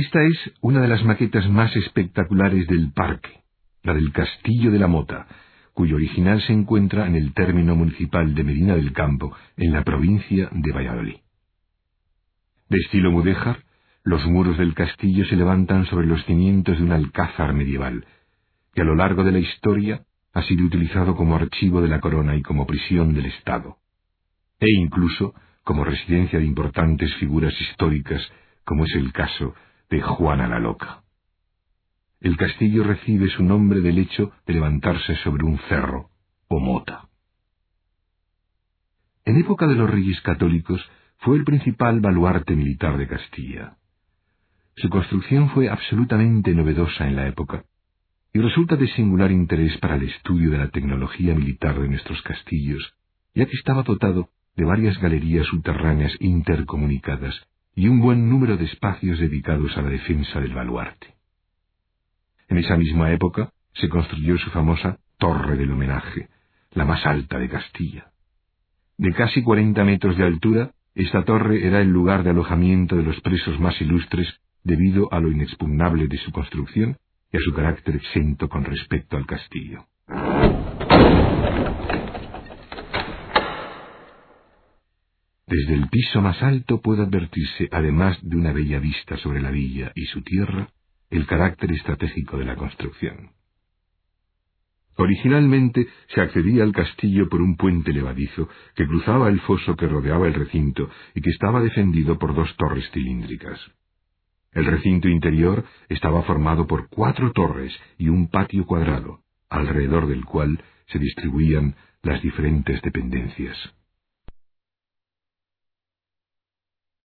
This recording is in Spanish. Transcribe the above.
Esta es una de las maquetas más espectaculares del parque, la del Castillo de la Mota, cuyo original se encuentra en el término municipal de Medina del Campo, en la provincia de Valladolid. De estilo mudéjar, los muros del castillo se levantan sobre los cimientos de un alcázar medieval, que a lo largo de la historia ha sido utilizado como archivo de la corona y como prisión del Estado, e incluso como residencia de importantes figuras históricas, como es el caso de Juana la Loca. El castillo recibe su nombre del hecho de levantarse sobre un cerro o mota. En época de los reyes católicos fue el principal baluarte militar de Castilla. Su construcción fue absolutamente novedosa en la época y resulta de singular interés para el estudio de la tecnología militar de nuestros castillos, ya que estaba dotado de varias galerías subterráneas intercomunicadas y un buen número de espacios dedicados a la defensa del baluarte. En esa misma época se construyó su famosa Torre del Homenaje, la más alta de Castilla. De casi cuarenta metros de altura, esta torre era el lugar de alojamiento de los presos más ilustres debido a lo inexpugnable de su construcción y a su carácter exento con respecto al castillo. Desde el piso más alto puede advertirse, además de una bella vista sobre la villa y su tierra, el carácter estratégico de la construcción. Originalmente se accedía al castillo por un puente levadizo que cruzaba el foso que rodeaba el recinto y que estaba defendido por dos torres cilíndricas. El recinto interior estaba formado por cuatro torres y un patio cuadrado, alrededor del cual se distribuían las diferentes dependencias.